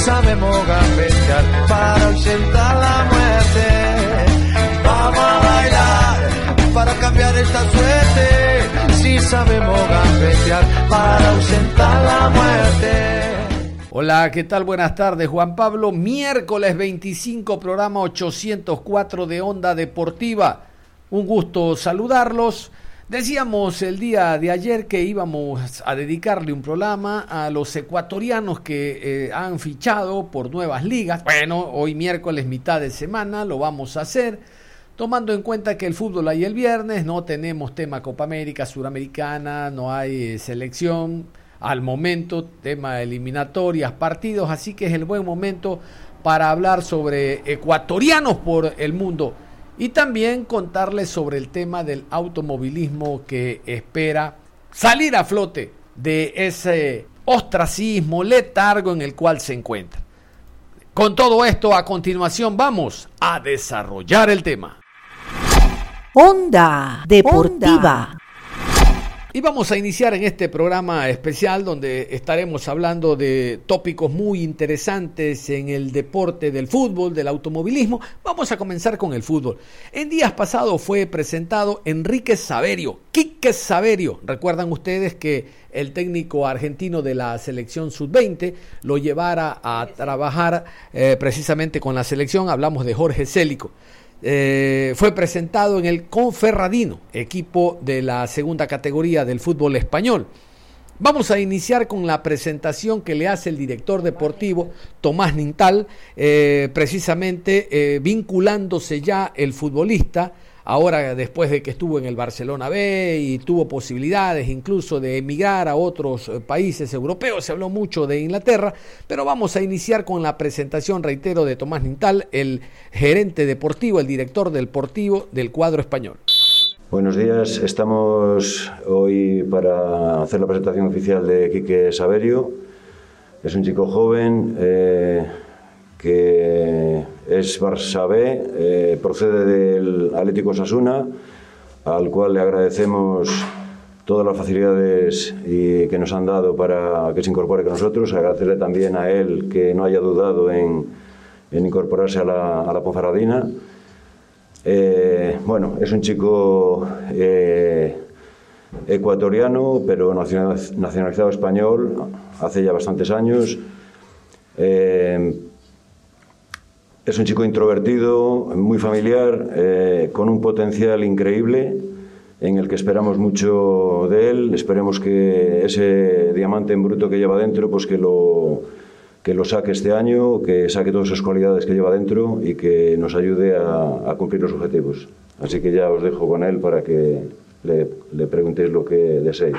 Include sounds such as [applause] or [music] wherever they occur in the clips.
Sabemos gambetear para ausentar la muerte. Vamos a bailar para cambiar esta suerte. Si sabemos gambetear para ausentar la muerte. Hola, ¿qué tal? Buenas tardes, Juan Pablo. Miércoles 25, programa 804 de Onda Deportiva. Un gusto saludarlos. Decíamos el día de ayer que íbamos a dedicarle un programa a los ecuatorianos que eh, han fichado por nuevas ligas. Bueno, hoy miércoles, mitad de semana, lo vamos a hacer. Tomando en cuenta que el fútbol hay el viernes, no tenemos tema Copa América, Suramericana, no hay eh, selección al momento, tema eliminatorias, partidos, así que es el buen momento para hablar sobre ecuatorianos por el mundo y también contarles sobre el tema del automovilismo que espera salir a flote de ese ostracismo, letargo en el cual se encuentra. Con todo esto, a continuación vamos a desarrollar el tema. Onda Deportiva. Y vamos a iniciar en este programa especial donde estaremos hablando de tópicos muy interesantes en el deporte del fútbol, del automovilismo. Vamos a comenzar con el fútbol. En días pasados fue presentado Enrique Saverio, Quique Saverio. Recuerdan ustedes que el técnico argentino de la selección sub-20 lo llevara a trabajar eh, precisamente con la selección. Hablamos de Jorge Célico. Eh, fue presentado en el Conferradino, equipo de la segunda categoría del fútbol español. Vamos a iniciar con la presentación que le hace el director deportivo Tomás Nintal, eh, precisamente eh, vinculándose ya el futbolista ahora después de que estuvo en el Barcelona B y tuvo posibilidades incluso de emigrar a otros eh, países europeos, se habló mucho de Inglaterra, pero vamos a iniciar con la presentación, reitero, de Tomás Nintal, el gerente deportivo, el director deportivo del cuadro español. Buenos días, estamos hoy para hacer la presentación oficial de Quique Saverio. Es un chico joven, eh, que es Barça B, eh, procede del Atlético Sasuna, al cual le agradecemos todas las facilidades y que nos han dado para que se incorpore con nosotros. Agradecerle también a él que no haya dudado en, incorporarse a la, a Ponferradina. Eh, bueno, es un chico eh, ecuatoriano, pero nacionalizado español hace ya bastantes años. Es un chico introvertido, muy familiar, eh, con un potencial increíble en el que esperamos mucho de él. Esperemos que ese diamante en bruto que lleva dentro, pues que lo, que lo saque este año, que saque todas esas cualidades que lleva dentro y que nos ayude a, cumplir los objetivos. Así que ya os dejo con él para que le, preguntéis lo que deseéis.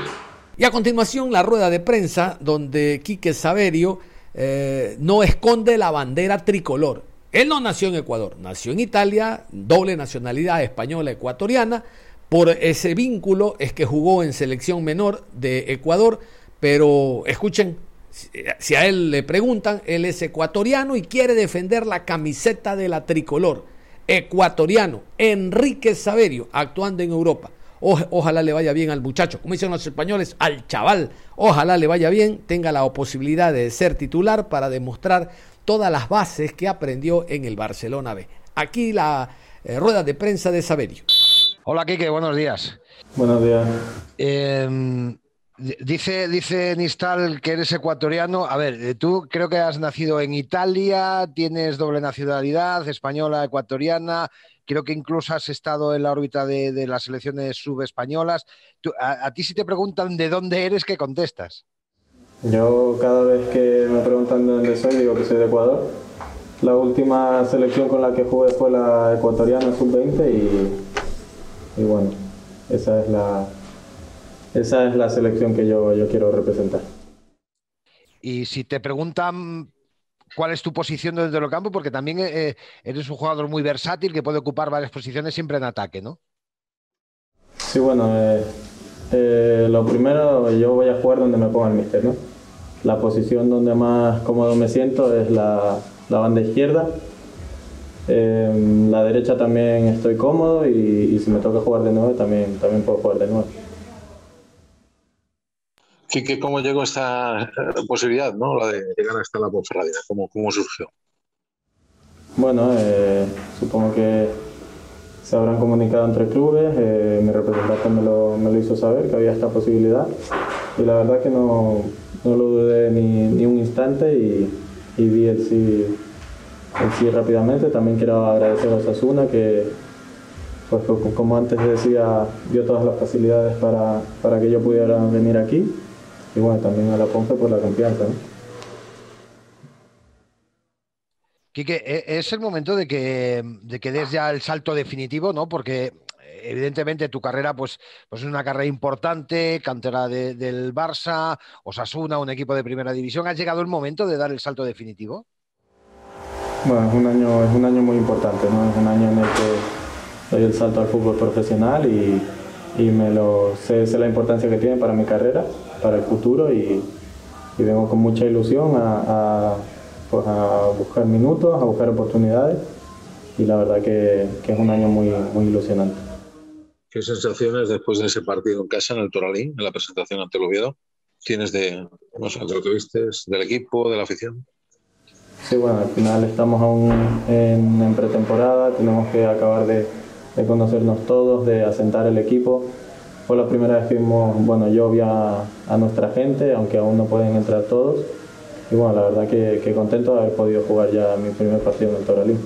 Y a continuación la rueda de prensa donde Quique Saverio eh, no esconde la bandera tricolor. Él no nació en Ecuador, nació en Italia, doble nacionalidad española ecuatoriana. Por ese vínculo es que jugó en selección menor de Ecuador, pero escuchen, si a él le preguntan, él es ecuatoriano y quiere defender la camiseta de la tricolor. Ecuatoriano, Enrique Saverio, actuando en Europa. ojalá le vaya bien al muchacho, como dicen los españoles, al chaval. Ojalá le vaya bien, tenga la posibilidad de ser titular para demostrar todas las bases que aprendió en el Barcelona B. Aquí la eh, rueda de prensa de Saberio. Hola, Quique, buenos días. Buenos días. Em, dice, dice Nistal que eres ecuatoriano. A ver, eh, tú creo que has nacido en Italia, tienes doble nacionalidad, española, ecuatoriana. Creo que incluso has estado en la órbita de, las selecciones subespañolas. a, a ti si te preguntan de dónde eres, ¿qué contestas? Yo cada vez que me preguntan de dónde soy digo que soy de Ecuador La última selección con la que jugué fue la ecuatoriana sub-20 y, y, bueno, esa es la, esa es la selección que yo, yo quiero representar. Y si te preguntan cuál es tu posición dentro del campo, porque también eh, eres un jugador muy versátil que puede ocupar varias posiciones siempre en ataque, ¿no? Sí, bueno, eh, eh, lo primero, yo voy a jugar donde me ponga el mister, ¿no? La posición donde más cómodo me siento es la, la banda izquierda. la derecha también estoy cómodo y, y, si me toca jugar de nuevo también, también puedo jugar de nuevo. Quique, ¿cómo llegó esta posibilidad, ¿no? la de llegar hasta la Ponferradina? ¿Cómo, ¿Cómo surgió? Bueno, eh, supongo que se habrán comunicado entre clubes, eh, mi representante me lo, me lo, hizo saber que había esta posibilidad y la verdad que no, no lo dudé ni, ni, un instante y, y vi el sí, el sí rápidamente. También quiero agradecer a Osasuna que, pues, como antes decía, dio todas las facilidades para, para que yo pudiera venir aquí y bueno, también a la Ponce por la confianza. ¿no? Quique, e, es el momento de que, de que des ya el salto definitivo, ¿no? Porque evidentemente tu carrera pues, pues es una carrera importante, cantera de, del Barça, Osasuna, un equipo de primera división. ¿Ha llegado el momento de dar el salto definitivo? Bueno, es un año, es un año muy importante, ¿no? Es un año en el que doy el salto al fútbol profesional y, me lo sé, la importancia que tiene para mi carrera para el futuro y, vengo con mucha ilusión pues a, buscar minutos, a buscar oportunidades y la verdad que, que, es un año muy, muy ilusionante. ¿Qué sensaciones después de ese partido en casa, en el Toralín, en la presentación ante el Oviedo, tienes de, no sé, de lo que viste, del equipo, de la afición? Sí, bueno, al final estamos aún en, pretemporada, tenemos que acabar de, conocernos todos, de asentar el equipo fue la primera vez que vimos, bueno, yo vi a, nuestra gente, aunque aún no pueden entrar todos. Y bueno, la verdad que contento de haber podido jugar ya mi primer partido en el Toralín.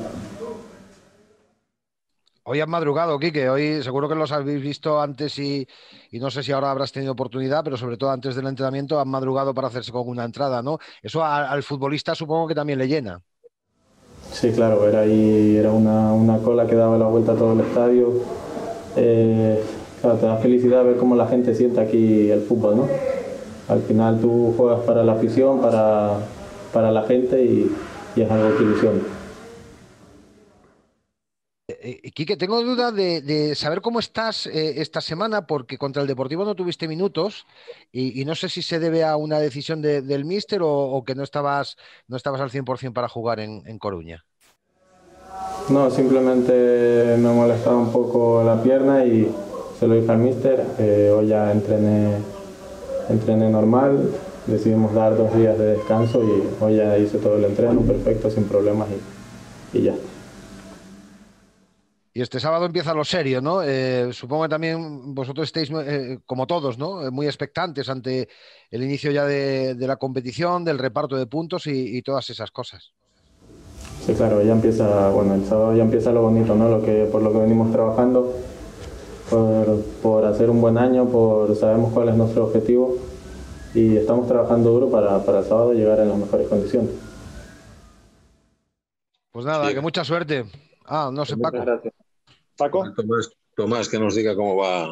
Hoy has madrugado, Quique. Hoy seguro que los habéis visto antes y, y, no sé si ahora habrás tenido oportunidad, pero sobre todo antes del entrenamiento han madrugado para hacerse con una entrada, ¿no? Eso al futbolista supongo que también le llena. Sí, claro, era ahí, era una, una cola que daba la vuelta a todo el estadio. Eh, Claro, te da felicidad ver cómo la gente siente aquí el fútbol, ¿no? Al final tú juegas para la afición, para, para la gente y, y es algo que ilusiona. Eh, Quique, tengo duda de, saber cómo estás eh, esta semana, porque contra el Deportivo no tuviste minutos y, no sé si se debe a una decisión de, del míster o, que no estabas, no estabas al 100% para jugar en, Coruña. No, simplemente me molestaba un poco la pierna y, se lo dije al mister, eh, hoy ya entrené, entrené normal, decidimos dar dos días de descanso y hoy ya hice todo el entreno perfecto, sin problemas y ya. Y este sábado empieza lo serio, ¿no? Eh, supongo que también vosotros estéis, eh, como todos, ¿no? Muy expectantes ante el inicio ya de, de la competición, del reparto de puntos y, y, todas esas cosas. Sí, claro, ya empieza, bueno, el sábado ya empieza lo bonito, ¿no? Lo que, por lo que venimos trabajando por, por, hacer un buen año, por sabemos cuál es nuestro objetivo y estamos trabajando duro para, para el sábado llegar en las mejores condiciones. Pues nada, sí. que mucha suerte. Ah, no sé, Paco. Gracias. Paco. Tomás, Tomás, que nos diga cómo va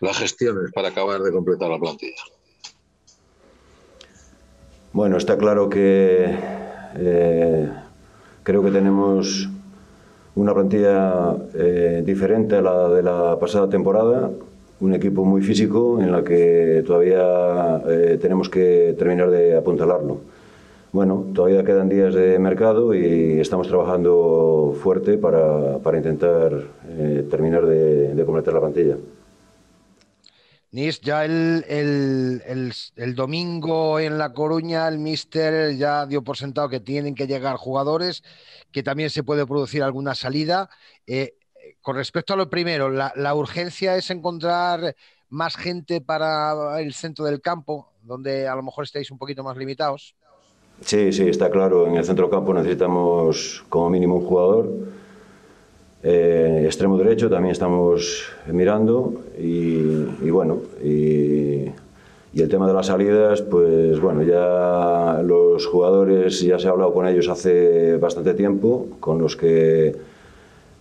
las gestiones para acabar de completar la plantilla. Bueno, está claro que eh, creo que tenemos una plantilla eh, diferente a la de la pasada temporada, un equipo muy físico en la que todavía eh, tenemos que terminar de apuntalarlo. Bueno, todavía quedan días de mercado y estamos trabajando fuerte para, para intentar eh, terminar de, de completar la plantilla. Nis, ya el, el, el, domingo en La Coruña, el Mister ya dio por sentado que tienen que llegar jugadores, que también se puede producir alguna salida. Eh, con respecto a lo primero, la, la, urgencia es encontrar más gente para el centro del campo, donde a lo mejor estáis un poquito más limitados. Sí, sí, está claro. En el centro campo necesitamos como mínimo un jugador eh, extremo derecho también estamos mirando y, bueno, y, Y el tema de las salidas, pues bueno, ya los jugadores, ya se ha hablado con ellos hace bastante tiempo, con los que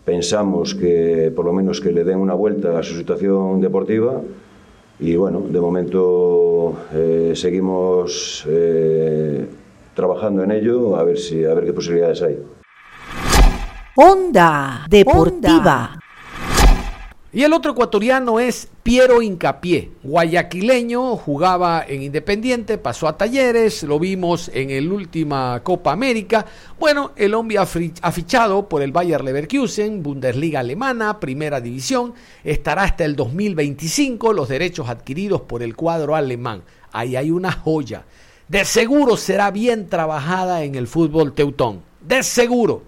pensamos que por lo menos que le den una vuelta a su situación deportiva. Y bueno, de momento eh, seguimos eh, trabajando en ello, a ver, si, a ver qué posibilidades hay. Onda Deportiva. Y el otro ecuatoriano es Piero Incapié, guayaquileño, jugaba en Independiente, pasó a Talleres, lo vimos en el última Copa América. Bueno, el hombre ha fichado por el Bayer Leverkusen, Bundesliga alemana, Primera División, estará hasta el 2025, los derechos adquiridos por el cuadro alemán. Ahí hay una joya. De seguro será bien trabajada en el fútbol teutón. De seguro.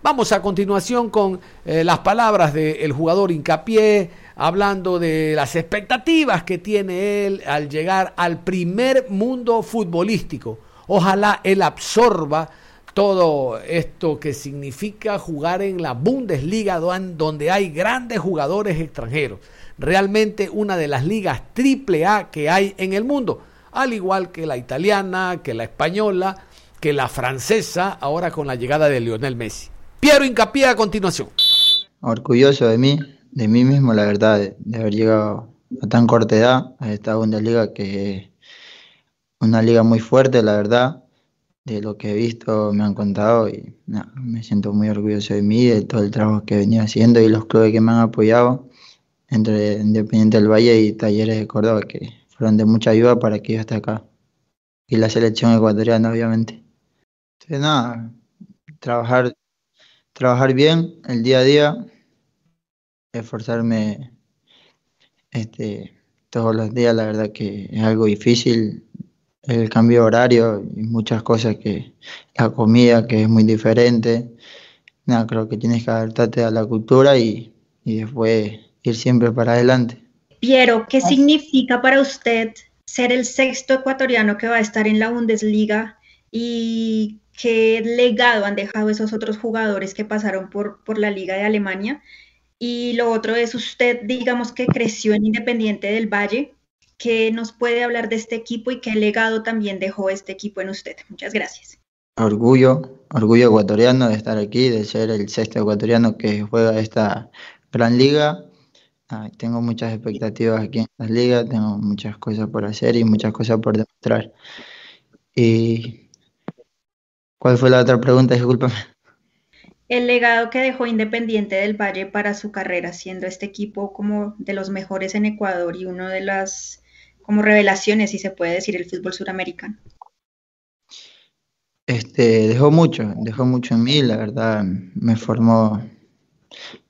Vamos a continuación con eh, las palabras del jugador Incapié, hablando de las expectativas que tiene él al llegar al primer mundo futbolístico. Ojalá él absorba todo esto que significa jugar en la Bundesliga donde hay grandes jugadores extranjeros. Realmente una de las ligas triple A que hay en el mundo, al igual que la italiana, que la española, que la francesa, ahora con la llegada de Lionel Messi. Piero Hincapié a continuación. Orgulloso de mí, de mí mismo, la verdad, de, haber llegado a tan corta edad a esta Bundesliga, que es una liga muy fuerte, la verdad. De lo que he visto, me han contado y me siento muy orgulloso de mí, de todo el trabajo que he venido haciendo y los clubes que me han apoyado, entre Independiente del Valle y Talleres de Córdoba, que fueron de mucha ayuda para que yo esté acá. Y la selección ecuatoriana, obviamente. Entonces, nada, trabajar trabajar bien el día a día, esforzarme este, todos los días, la verdad que es algo difícil, el cambio de horario y muchas cosas que la comida que es muy diferente, nada, creo que tienes que adaptarte a la cultura y, y después ir siempre para adelante. Piero, ¿qué significa para usted ser el sexto ecuatoriano que va a estar en la Bundesliga y qué legado han dejado esos otros jugadores que pasaron por, por la Liga de Alemania. Y lo otro es usted, digamos que creció en Independiente del Valle. ¿Qué nos puede hablar de este equipo y qué legado también dejó este equipo en usted? Muchas gracias. Orgullo, orgullo ecuatoriano de estar aquí, de ser el sexto ecuatoriano que juega esta gran liga. Tengo muchas expectativas aquí en la liga, tengo muchas cosas por hacer y muchas cosas por demostrar. Y ¿Cuál fue la otra pregunta? Discúlpame. El legado que dejó Independiente del Valle para su carrera, siendo este equipo como de los mejores en Ecuador y uno de las como revelaciones, si se puede decir, el fútbol suramericano. Este, dejó mucho, dejó mucho en mí, la verdad, me formó,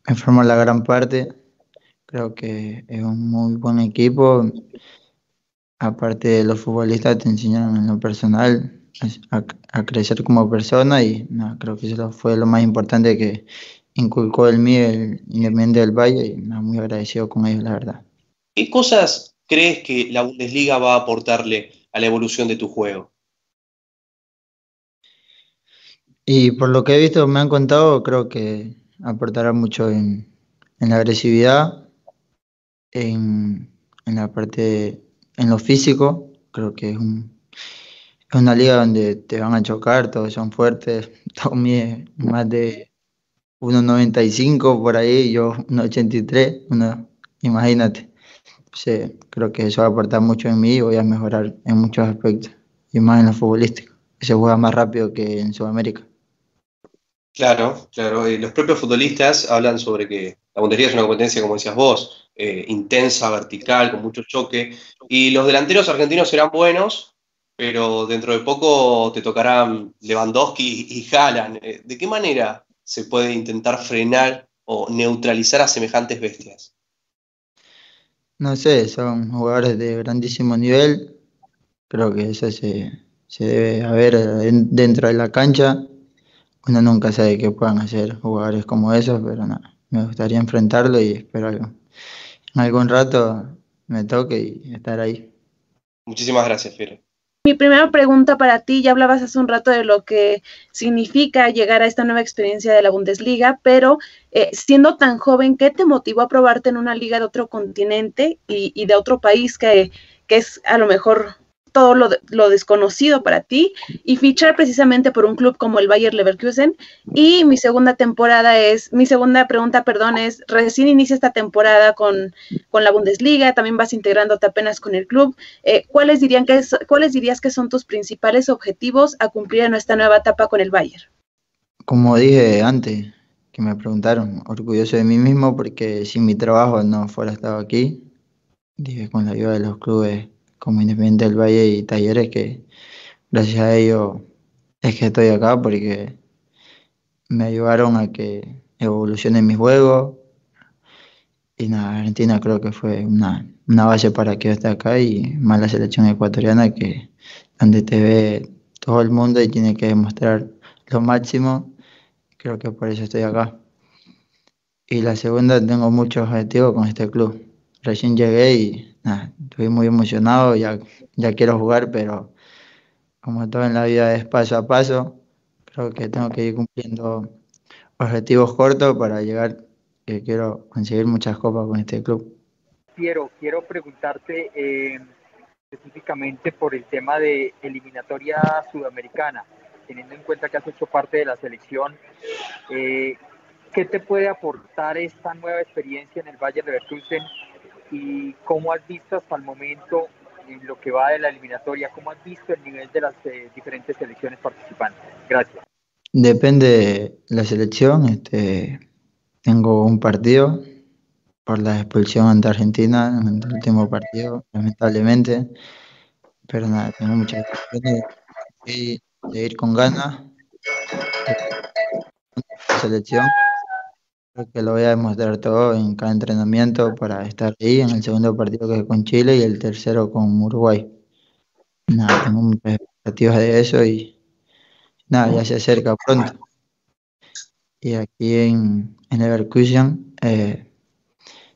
me formó la gran parte. Creo que es un muy buen equipo. Aparte de los futbolistas, te enseñaron en lo personal, a, crecer como persona y creo que eso fue lo más importante que inculcó el mí el Independiente del Valle y muy agradecido con ellos, la verdad. ¿Qué cosas crees que la Bundesliga va a aportarle a la evolución de tu juego? Y por lo que he visto, me han contado, creo que aportará mucho en, la agresividad, en, en la parte, en lo físico, creo que es un, es una liga donde te van a chocar, todos son fuertes. [laughs] Tommy más de 1,95 por ahí, yo 1,83, uno, imagínate. creo que eso va a aportar mucho en mí y voy a mejorar en muchos aspectos, y más en lo futbolístico. Se juega más rápido que en Sudamérica. Claro, claro. los propios futbolistas hablan sobre que la Bundesliga es una competencia, como decías vos, eh, intensa, vertical, con mucho choque. Y los delanteros argentinos serán buenos, pero dentro de poco te tocarán Lewandowski y Haaland. Eh, ¿De qué manera se puede intentar frenar o neutralizar a semejantes bestias? No sé, son jugadores de grandísimo nivel. Creo que eso se, debe haber dentro de la cancha. Uno nunca sabe qué puedan hacer jugadores como esos, pero nada, me gustaría enfrentarlo y espero en algún rato me toque y estar ahí. Muchísimas gracias, Fire. Mi primera pregunta para ti, ya hablabas hace un rato de lo que significa llegar a esta nueva experiencia de la Bundesliga, pero eh, siendo tan joven, ¿qué te motivó a probarte en una liga de otro continente y, de otro país que, que es a lo mejor todo lo, desconocido para ti y fichar precisamente por un club como el Bayer Leverkusen. Y mi segunda temporada es, mi segunda pregunta, perdón, es, recién inicia esta temporada con, con la Bundesliga, también vas integrándote apenas con el club. Eh, ¿cuáles, dirían que es, ¿Cuáles dirías que son tus principales objetivos a cumplir en esta nueva etapa con el Bayer? Como dije antes, que me preguntaron, orgulloso de mí mismo porque sin mi trabajo no fuera estado aquí. Dije, con la ayuda de los clubes como Independiente del Valle y Talleres, que gracias a ellos es que estoy acá porque me ayudaron a que evolucione mi juego. Y nada, Argentina creo que fue una, una base para que yo esté acá y más la selección ecuatoriana que donde te ve todo el mundo y tiene que demostrar lo máximo. Creo que por eso estoy acá. Y la segunda, tengo muchos objetivos con este club. Recién llegué y estoy muy emocionado, ya, ya quiero jugar, pero como todo en la vida es paso a paso, creo que tengo que ir cumpliendo objetivos cortos para llegar, que quiero conseguir muchas copas con este club. Piero, quiero preguntarte eh, específicamente por el tema de eliminatoria sudamericana, teniendo en cuenta que has hecho parte de la selección, eh, ¿qué te puede aportar esta nueva experiencia en el Valle de Leverkusen y cómo has visto hasta el momento en lo que va de la eliminatoria, cómo has visto el nivel de las eh, diferentes selecciones participantes. Gracias. Depende de la selección. Este, tengo un partido por la expulsión ante Argentina en el último partido, lamentablemente. Pero nada, tengo muchas ganas de, ir con ganas. Selección que lo voy a demostrar todo en cada entrenamiento para estar ahí en el segundo partido que es con Chile y el tercero con Uruguay. Nada, tengo muchas expectativas de eso y nada, ya se acerca pronto. Y aquí en, en Leverkusen eh,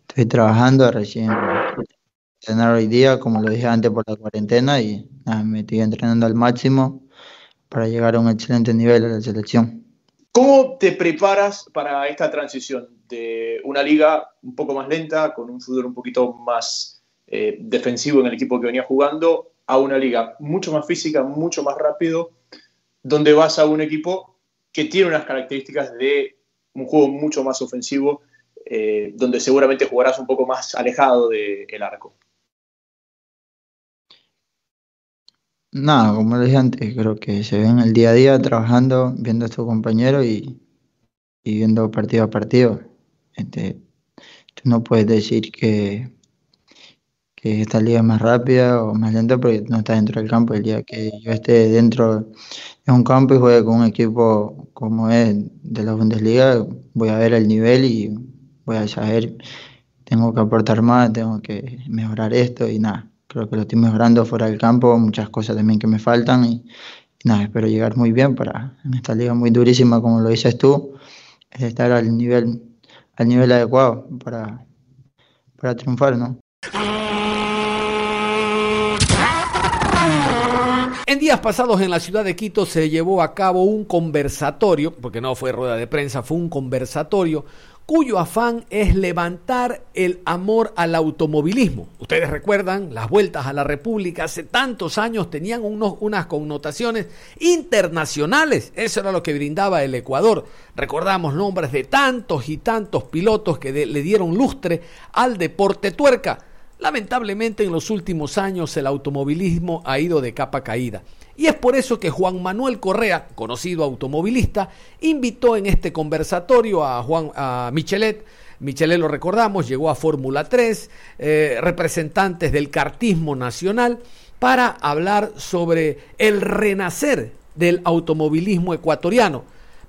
estoy trabajando recién entrenar hoy día, como lo dije antes por la cuarentena, y nada, me estoy entrenando al máximo para llegar a un excelente nivel a la selección. ¿Cómo te preparas para esta transición de una liga un poco más lenta, con un fútbol un poquito más eh, defensivo en el equipo que venía jugando, a una liga mucho más física, mucho más rápido, donde vas a un equipo que tiene unas características de un juego mucho más ofensivo, eh, donde seguramente jugarás un poco más alejado del arco? Nada, como dije antes, creo que se ven el día a día trabajando, viendo a estos compañeros y, viendo partido a partido. Este, tú no puedes decir que, que esta liga es más rápida o más lenta porque no estás dentro del campo. El día que yo esté dentro de un campo y juegue con un equipo como es de la Bundesliga, voy a ver el nivel y voy a saber, tengo que aportar más, tengo que mejorar esto y nada creo que lo estoy mejorando fuera del campo, muchas cosas también que me faltan y, nada, espero llegar muy bien para en esta liga muy durísima como lo dices tú, estar al nivel, al nivel adecuado para, para triunfar, ¿no? En días pasados en la ciudad de Quito se llevó a cabo un conversatorio, porque no fue rueda de prensa, fue un conversatorio cuyo afán es levantar el amor al automovilismo. Ustedes recuerdan, las vueltas a la República hace tantos años tenían unos, unas connotaciones internacionales. Eso era lo que brindaba el Ecuador. Recordamos nombres de tantos y tantos pilotos que le dieron lustre al deporte tuerca. Lamentablemente en los últimos años el automovilismo ha ido de capa caída. Y es por eso que Juan Manuel Correa, conocido automovilista, invitó en este conversatorio a Juan a Michelet. Michelet lo recordamos, llegó a Fórmula 3, eh, representantes del cartismo nacional, para hablar sobre el renacer del automovilismo ecuatoriano.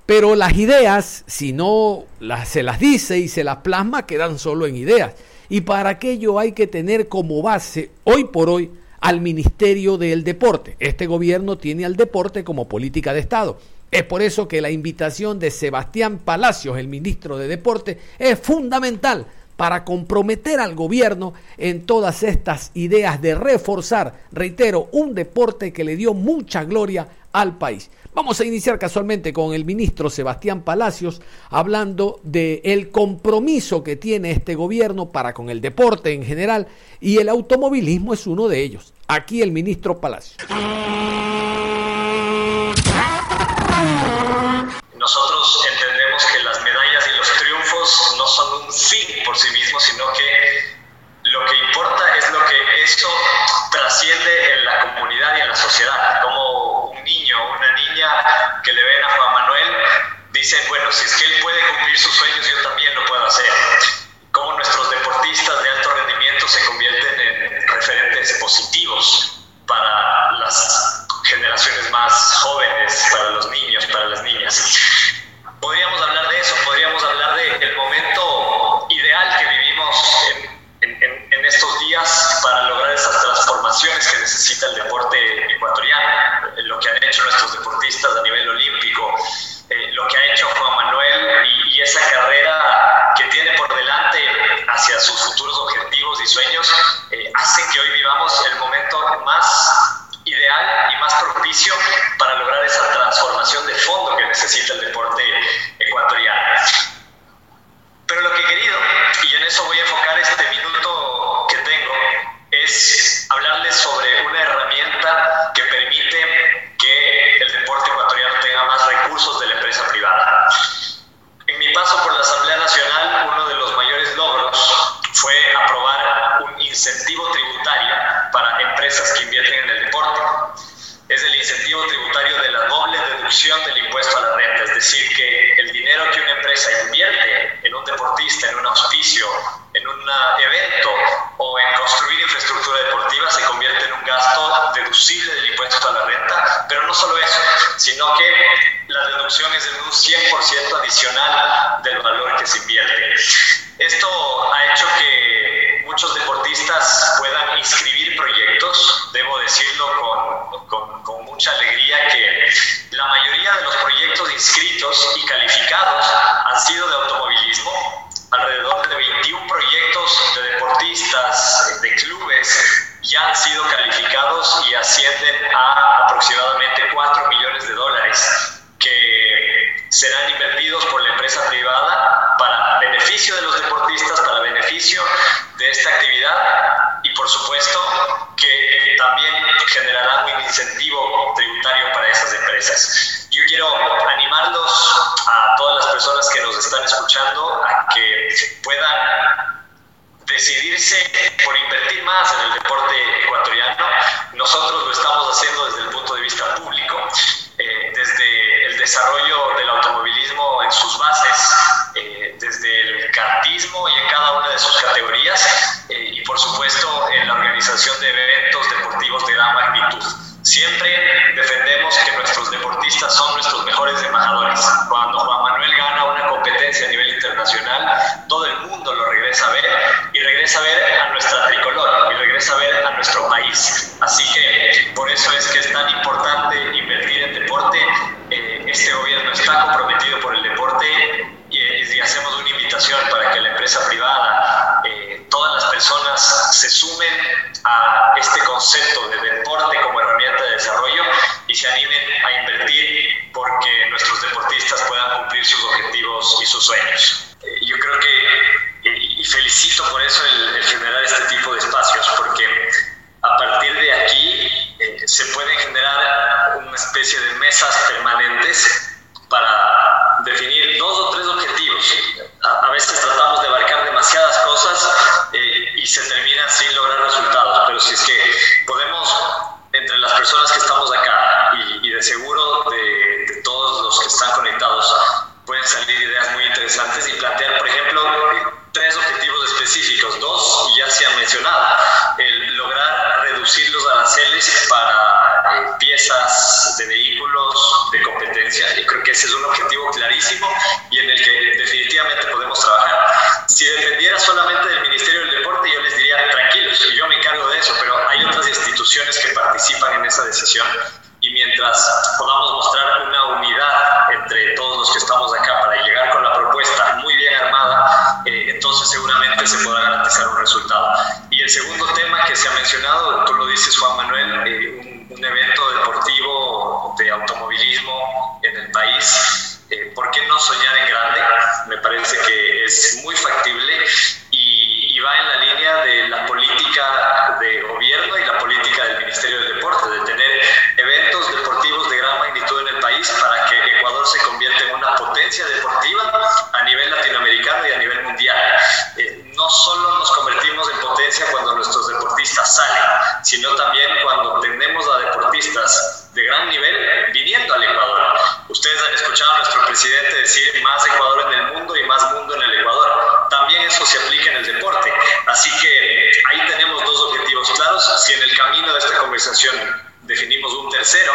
Pero las ideas, si no las, se las dice y se las plasma, quedan solo en ideas. Y para aquello hay que tener como base, hoy por hoy, al Ministerio del Deporte. Este gobierno tiene al deporte como política de Estado. Es por eso que la invitación de Sebastián Palacios, el ministro de Deporte, es fundamental para comprometer al gobierno en todas estas ideas de reforzar, reitero, un deporte que le dio mucha gloria al país. Vamos a iniciar casualmente con el ministro Sebastián Palacios hablando de el compromiso que tiene este gobierno para con el deporte en general y el automovilismo es uno de ellos. Aquí el ministro Palacios. Nosotros entendemos que las medallas y los triunfos no son un fin por sí mismos, sino que lo que importa es lo que eso trasciende en la comunidad y en la sociedad. Como un niño o una niña que le ven a Juan Manuel dicen, bueno, si es que él puede cumplir sus sueños, yo también lo puedo hacer. Como nuestros deportistas de alto rendimiento se convierten en referentes positivos para las generaciones más jóvenes, para los niños, para las niñas. Podríamos hablar de eso, podríamos hablar del momento en, estos días para lograr esas transformaciones que necesita el deporte ecuatoriano, lo que han hecho nuestros deportistas a nivel olímpico, eh, lo que ha hecho Juan Manuel y, y esa carrera que tiene por delante hacia sus futuros objetivos y sueños, eh, que hoy vivamos el momento más ideal y más propicio para lograr esa transformación de fondo que necesita el deporte ecuatoriano. Pero lo que he querido, y en eso voy a enfocar este minuto es hablarles sobre una herramienta que permite que el deporte ecuatoriano tenga más recursos de la empresa privada. En mi paso por la Asamblea Nacional, uno de los mayores logros fue aprobar un incentivo tributario para empresas que invierten en el deporte. Es el incentivo tributario de la doble deducción del impuesto a la renta, es decir, que el dinero que una empresa invierte en un deportista, en un auspicio, en un evento o en construir infraestructura deportiva se convierte en un gasto deducible del impuesto a la renta, pero no solo eso, sino que la deducción es de un 100% adicional del valor que se invierte. Esto ha hecho que muchos deportistas puedan inscribir proyectos, debo decirlo con, con, con, mucha alegría que la mayoría de los proyectos inscritos y calificados han sido de automovilismo, ya han sido calificados y ascienden a aproximadamente 4 millones de dólares que serán invertidos por la empresa privada para beneficio de los deportistas, para beneficio de esta actividad y por supuesto que también generará un incentivo tributario para esas empresas. Yo quiero animarlos a todas las personas que nos están escuchando a que puedan decidirse por invertir más en el deporte ecuatoriano. Nosotros lo estamos haciendo desde el punto de vista público, eh, desde el desarrollo del automovilismo mesas permanentes para definir dos o tres objetivos. A, a veces tratamos de abarcar demasiadas cosas eh, y se termina sin lograr resultados, pero si es que podemos, entre las personas que estamos acá y, y de seguro de, de, todos los que están conectados, pueden salir ideas muy interesantes y plantear, por ejemplo, tres objetivos específicos. Dos ya se han mencionado. El lograr reducir los aranceles para eh, piezas de vehículos de competencia. Y creo que ese es un objetivo clarísimo y en el que definitivamente podemos trabajar. Si dependiera solamente del Ministerio del Deporte, yo les diría, tranquilos, yo me encargo de eso, pero hay otras instituciones que participan en esa decisión y mientras podamos mostrar una unidad entre todos los que estamos acá para llegar con la propuesta muy bien armada, eh, entonces seguramente se podrá garantizar un resultado. Y el segundo tema que se ha mencionado, tú lo dices Juan Manuel, eh, un, un, evento deportivo de automovilismo en el país. Eh, ¿Por qué no soñar en grande? Me parece que es muy factible y, y va en la línea de la política de gobierno y la política del Ministerio del Deporte, de tener eventos deportivos de gran magnitud en el país para que Ecuador se convierta en una potencia deportiva a nivel latinoamericano y a nivel mundial. Eh, no solo nos convertimos en potencia cuando nuestros deportistas salen, sino también cuando tenemos a deportistas de gran nivel viniendo al Ecuador. Ustedes han escuchado a nuestro presidente decir más Ecuador en el mundo y más mundo en el Ecuador. También eso se aplica en el deporte. Así que ahí tenemos dos objetivos claros. Si en el camino de esta conversación definimos un tercero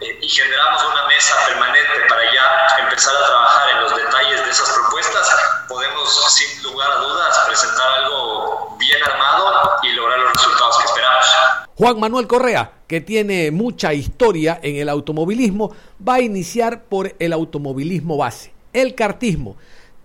eh, y generamos una mesa permanente para ya empezar a trabajar en los detalles de esas propuestas, podemos sin lugar a dudas presentar algo bien armado y lograr los resultados que esperamos. Juan Manuel Correa, que tiene mucha historia en el automovilismo, va a iniciar por el automovilismo base, el cartismo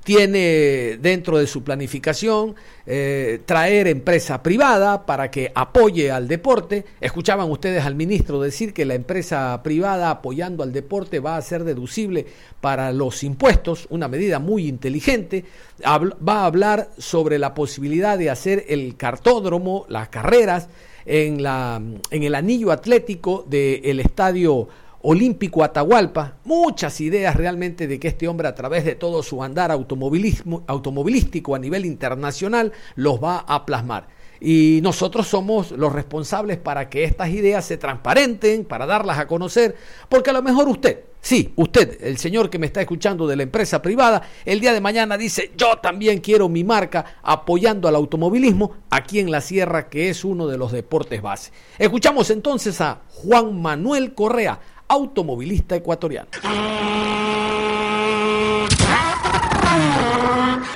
tiene dentro de su planificación eh, traer empresa privada para que apoye al deporte. Escuchaban ustedes al ministro decir que la empresa privada apoyando al deporte va a ser deducible para los impuestos, una medida muy inteligente. va a hablar sobre la posibilidad de hacer el cartódromo, las carreras en, la, en el anillo atlético del estadio Olímpico Atahualpa, muchas ideas realmente de que este hombre a través de todo su andar automovilismo, automovilístico a nivel internacional los va a plasmar. Y nosotros somos los responsables para que estas ideas se transparenten, para darlas a conocer, porque a lo mejor usted, sí, usted, el señor que me está escuchando de la empresa privada, el día de mañana dice, yo también quiero mi marca apoyando al automovilismo aquí en la sierra, que es uno de los deportes base. Escuchamos entonces a Juan Manuel Correa, automovilista ecuatoriano.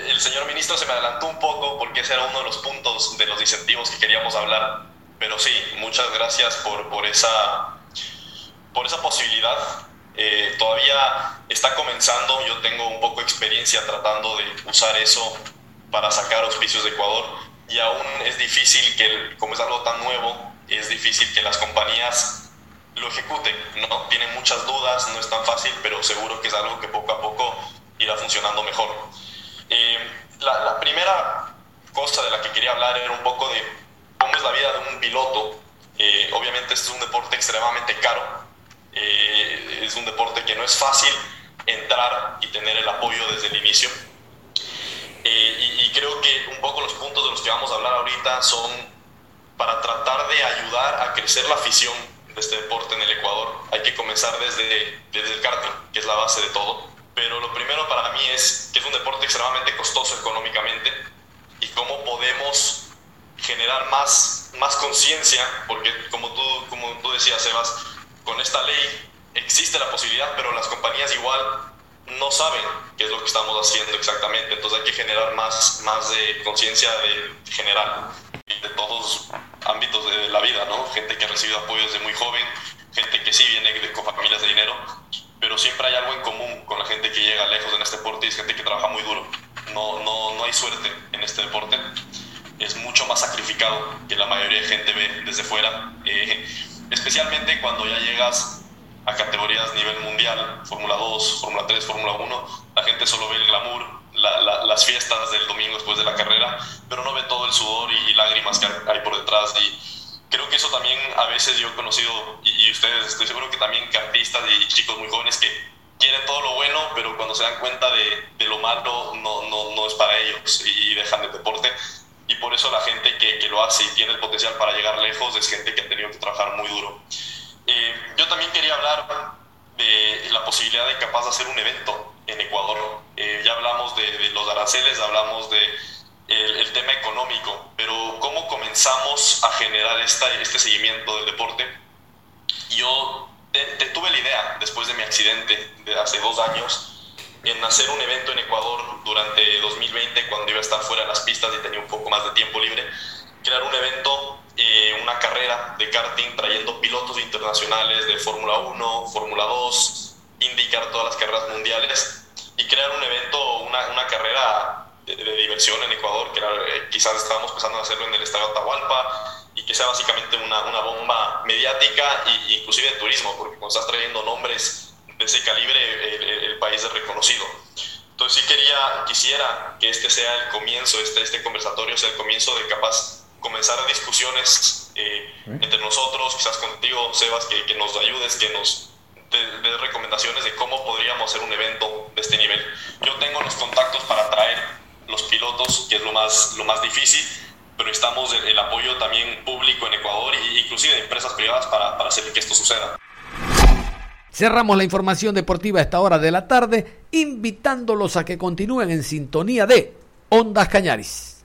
El señor ministro se me adelantó un poco porque ese era uno de los puntos de los incentivos que queríamos hablar, pero sí, muchas gracias por, por, esa, por esa posibilidad. Eh, todavía está comenzando, yo tengo un poco de experiencia tratando de usar eso para sacar auspicios de Ecuador y aún es difícil que, como es algo tan nuevo, es difícil que las compañías lo ejecuten, ¿no? Tienen muchas dudas, no es tan fácil, pero seguro que es algo que poco a poco irá funcionando mejor. Eh, la, primera cosa de la que quería hablar era un poco de cómo es la vida de un piloto. Eh, obviamente este es un deporte extremadamente caro, eh, es un deporte que no es fácil entrar y tener el apoyo desde el inicio. y creo que un poco los puntos de los que vamos a hablar ahorita son para tratar de ayudar a crecer la afición de este deporte en el Ecuador. Hay que comenzar desde, desde el karting, que es la base de todo. Pero lo primero para mí es que es un deporte extremadamente costoso económicamente y cómo podemos generar más, más conciencia, porque como tú, como tú decías, Sebas, con esta ley existe la posibilidad, pero las compañías igual no saben qué es lo que estamos haciendo exactamente, entonces hay que generar más, más de conciencia general de todos ámbitos de la vida, ¿no? Gente que ha recibido apoyo desde muy joven, gente que sí viene de, con familias de dinero, pero siempre hay algo en común con la gente que llega lejos en este deporte y es gente que trabaja muy duro. No, no, no hay suerte en este deporte. Es mucho más sacrificado que la mayoría de gente ve desde fuera, eh, especialmente cuando ya llegas a categorías nivel mundial, Fórmula 2, Fórmula 3, Fórmula 1, la gente solo ve el glamour, las fiestas del domingo después de la carrera, pero no ve todo el sudor y, lágrimas que hay por detrás. Y creo que eso también a veces yo he conocido, y, ustedes estoy seguro que también que artistas y chicos muy jóvenes que quieren todo lo bueno, pero cuando se dan cuenta de, de lo malo no, no, no, es para ellos y dejan el deporte. Y por eso la gente que, que, lo hace y tiene el potencial para llegar lejos es gente que ha tenido que trabajar muy duro. Eh, yo también quería hablar de la posibilidad de capaz de hacer un evento en Ecuador. Eh, ya hablamos de, los aranceles, hablamos de el, tema económico, pero ¿cómo comenzamos a generar esta, este seguimiento del deporte? Yo te, tuve la idea, después de mi accidente de hace dos años, en hacer un evento en Ecuador durante 2020, cuando iba a estar fuera de las pistas y tenía un poco más de tiempo libre, crear un evento, eh, una carrera de karting trayendo pilotos internacionales de Fórmula 1, Fórmula 2, indicar todas las carreras mundiales y crear un evento, una, una carrera de, diversión en Ecuador, que era, eh, quizás estábamos pensando en hacerlo en el estadio Atahualpa y que sea básicamente una, una bomba mediática e inclusive de turismo, porque cuando estás trayendo nombres de ese calibre, el, el, país es reconocido. Entonces sí quería, quisiera que este sea el comienzo, este, este conversatorio sea el comienzo de capaz comenzar discusiones eh, entre nosotros, quizás contigo, Sebas, que, que nos ayudes, que nos des recomendaciones de cómo podríamos hacer un evento de este nivel. Yo tengo los contactos para traer los pilotos, que es lo más, lo más difícil, pero necesitamos el, el apoyo también público en Ecuador e inclusive de empresas privadas para, para hacer que esto suceda. Cerramos la información deportiva a esta hora de la tarde, invitándolos a que continúen en sintonía de Ondas Cañaris.